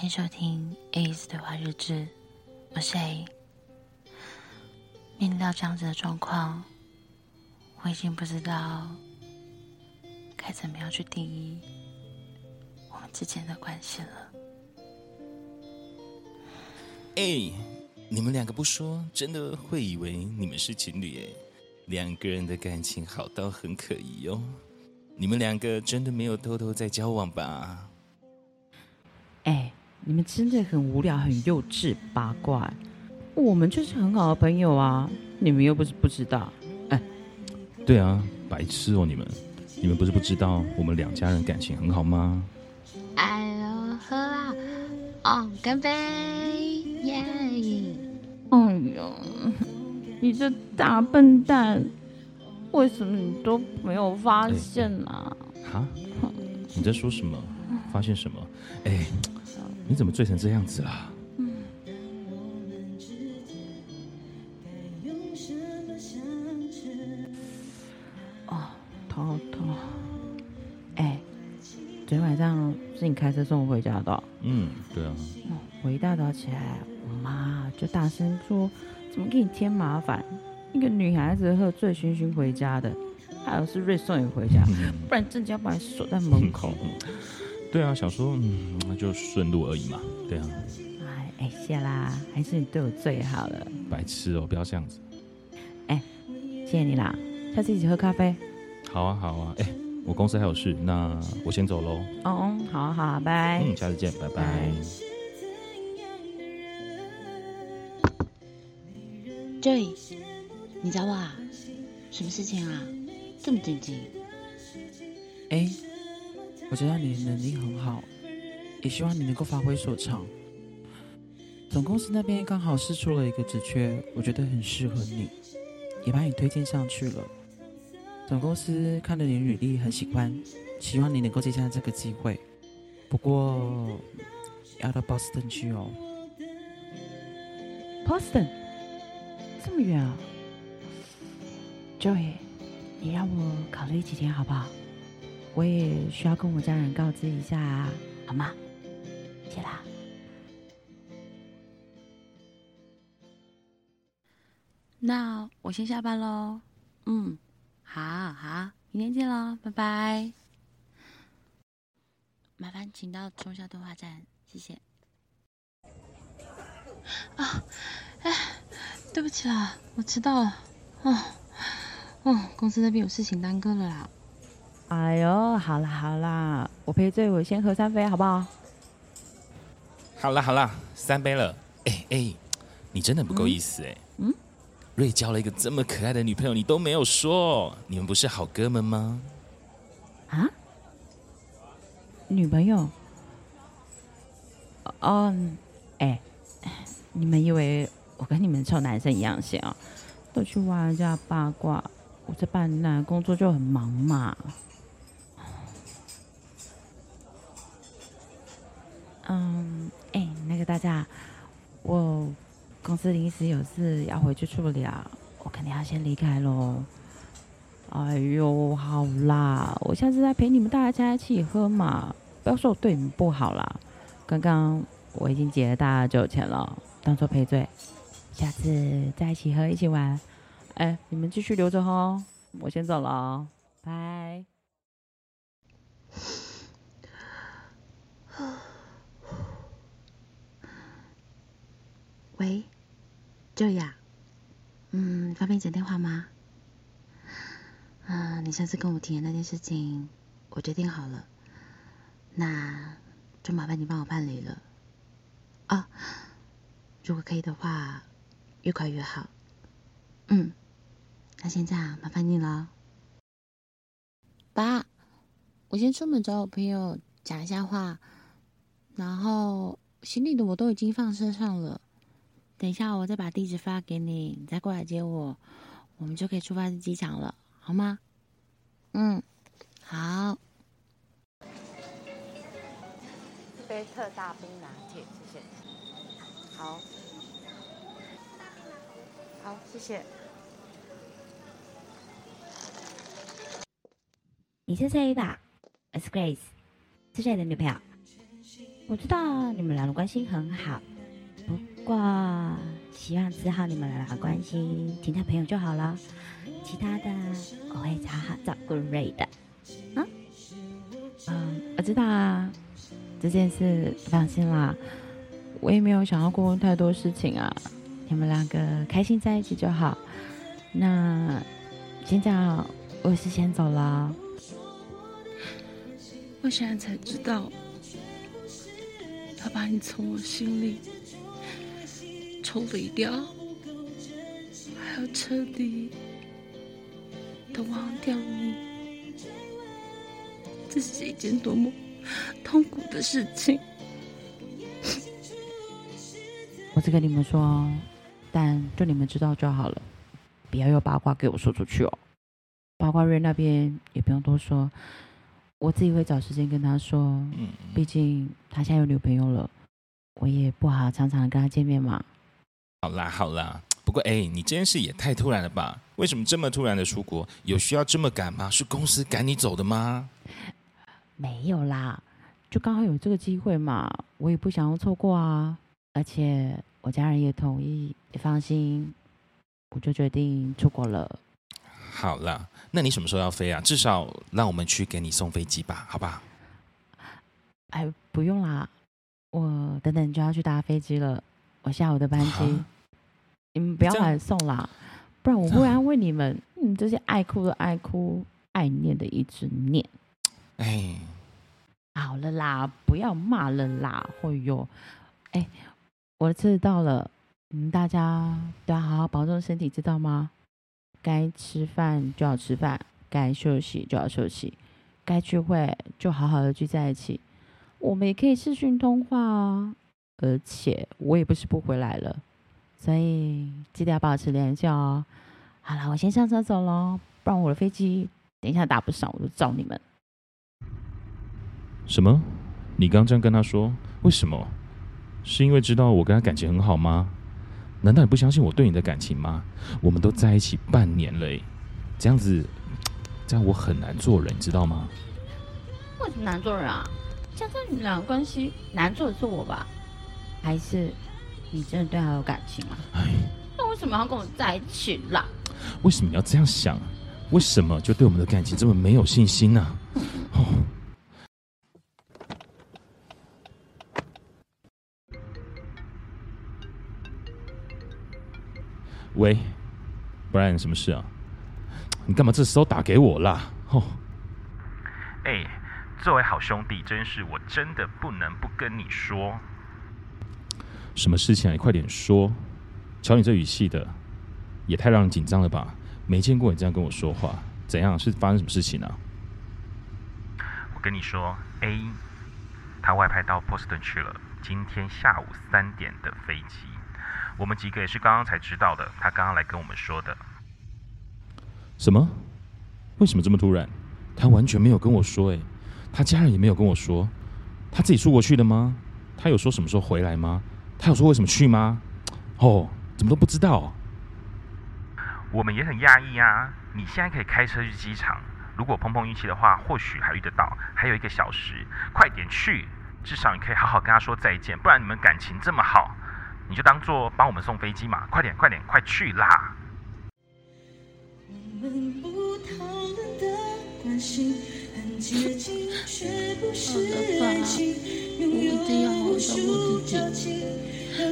欢迎收听 A's 对话日志，我是 A。面临到这样子的状况，我已经不知道该怎么样去定义我们之间的关系了。哎，你们两个不说，真的会以为你们是情侣哎。两个人的感情好到很可疑哦。你们两个真的没有偷偷在交往吧？哎。你们真的很无聊，很幼稚，八卦。我们就是很好的朋友啊，你们又不是不知道。哎，对啊，白痴哦，你们，你们不是不知道我们两家人感情很好吗？哎呦，喝啦，哦，干杯，耶！哎呦，你这大笨蛋，为什么你都没有发现呢？哈？你在说什么？发现什么？哎。你怎么醉成这样子啦？嗯。哦，头好痛。哎，昨天晚上是你开车送我回家的？嗯，对啊。我一大早起来，我妈就大声说：“怎么给你添麻烦？一个女孩子喝醉醺醺回家的，还有是瑞送你回家，不然正经要把你锁在门口。”对啊，想说，嗯，那就顺路而已嘛。对啊。哎哎，谢啦，还是你对我最好了。白痴哦，不要这样子。哎，谢谢你啦，下次一起喝咖啡。好啊，好啊。哎，我公司还有事，那我先走喽。哦，好啊，好啊，拜。嗯，下次见，拜拜。Joey，你找我啊？什么事情啊？这么紧急？哎。我知道你的能力很好，也希望你能够发挥所长。总公司那边刚好试出了一个职缺，我觉得很适合你，也把你推荐上去了。总公司看了你履历很喜欢，希望你能够接下这个机会。不过要到波士顿去哦。波士顿这么远啊？Joey，你让我考虑几天好不好？我也需要跟我家人告知一下，好吗？谢啦。那我先下班喽。嗯，好好，明天见喽，拜拜。麻烦请到中校对话站，谢谢。啊，哎，对不起啦，我迟到了。哦，哦，公司那边有事情耽搁了啦。哎呦，好啦好啦，我赔罪，我先喝三杯，好不好？好啦好啦，三杯了。哎哎，你真的不够意思哎。嗯。瑞交了一个这么可爱的女朋友，你都没有说，你们不是好哥们吗？啊？女朋友？哦，哎，你们以为我跟你们臭男生一样闲啊？都去挖人家八卦，我这半年来工作就很忙嘛。嗯，哎，那个大家，我公司临时有事要回去处理啊，我肯定要先离开喽。哎呦，好啦，我下次再陪你们大家一起喝嘛，不要说我对你们不好啦。刚刚我已经结了大家酒钱了，当做赔罪，下次再一起喝一起玩。哎，你们继续留着哈，我先走了，拜。喂，就呀，嗯，方便讲电话吗？嗯，你上次跟我提的那件事情，我决定好了，那就麻烦你帮我办理了。啊，如果可以的话，越快越好。嗯，那先这样，麻烦你了。爸，我先出门找我朋友讲一下话，然后行李的我都已经放车上了。等一下，我再把地址发给你，你再过来接我，我们就可以出发去机场了，好吗？嗯，好。一杯特大冰拿铁，谢谢。好，好，谢谢。你是谁吧？我是 Grace，是谁的女朋友？我知道你们俩的关系很好，不过希望治好你们俩的关系，其他朋友就好了。其他的我会好好照顾瑞的。嗯，嗯，我知道啊，这件事放心啦，我也没有想要过问太多事情啊。你们两个开心在一起就好。那现在我是先走了。我现在才知道。他把你从我心里抽离掉，还要彻底的忘掉你，这是一件多么痛苦的事情。我只跟你们说，但就你们知道就好了，不要有八卦给我说出去哦。八卦瑞那边也不用多说。我自己会找时间跟他说，嗯，毕竟他现在有女朋友了，我也不好常常跟他见面嘛。好啦好啦，不过哎，你这件事也太突然了吧？为什么这么突然的出国？有需要这么赶吗？是公司赶你走的吗？没有啦，就刚好有这个机会嘛，我也不想要错过啊。而且我家人也同意，你放心，我就决定出国了。好了，那你什么时候要飞啊？至少让我们去给你送飞机吧，好吧？哎，不用啦，我等等就要去搭飞机了。我下午的班机，啊、你们不要来送啦，不然我会安慰你们。嗯，这些爱哭的爱哭，爱念的一直念。哎，好了啦，不要骂了啦。哎呦，哎，我的车子到了，你们大家都要好好保重身体，知道吗？该吃饭就要吃饭，该休息就要休息，该聚会就好好的聚在一起。我们也可以视讯通话啊，而且我也不是不回来了，所以记得要保持联系哦。好了，我先上车走喽，不然我的飞机等一下打不上，我就找你们。什么？你刚这样跟他说？为什么？是因为知道我跟他感情很好吗？难道你不相信我对你的感情吗？我们都在一起半年了，这样子，这样我很难做人，你知道吗？为什么难做人啊？加上你们俩的关系，难做的是我吧？还是你真的对他有感情啊？哎，那为什么要跟我在一起啦？为什么你要这样想？为什么就对我们的感情这么没有信心呢？哦。喂，不然什么事啊？你干嘛这时候打给我啦？哦，哎，作为好兄弟，这件事我真的不能不跟你说。什么事情啊？你快点说。瞧你这语气的，也太让人紧张了吧？没见过你这样跟我说话，怎样？是发生什么事情呢？啊？我跟你说，A，他外派到波士顿去了，今天下午三点的飞机。我们几个也是刚刚才知道的，他刚刚来跟我们说的。什么？为什么这么突然？他完全没有跟我说，诶，他家人也没有跟我说，他自己出国去的吗？他有说什么时候回来吗？他有说为什么去吗？哦，怎么都不知道？我们也很讶异啊！你现在可以开车去机场，如果碰碰运气的话，或许还遇得到。还有一个小时，快点去，至少你可以好好跟他说再见，不然你们感情这么好。你就当做帮我们送飞机嘛，快点快点快去啦！我们不讨论的关系很接近，却不是爱情，我一定要好好照顾自己。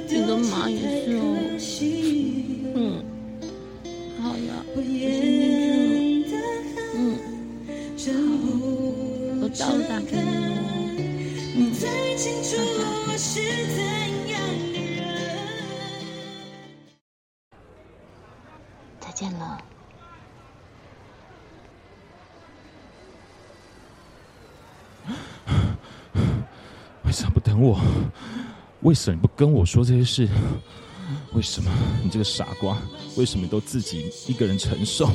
你的妈也是哦。等我？为什么你不跟我说这些事？为什么你这个傻瓜？为什么都自己一个人承受？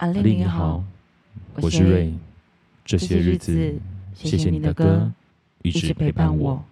阿丽丽你好好，，我是瑞。这这些日子子，，谢谢你的歌歌，一直陪伴我。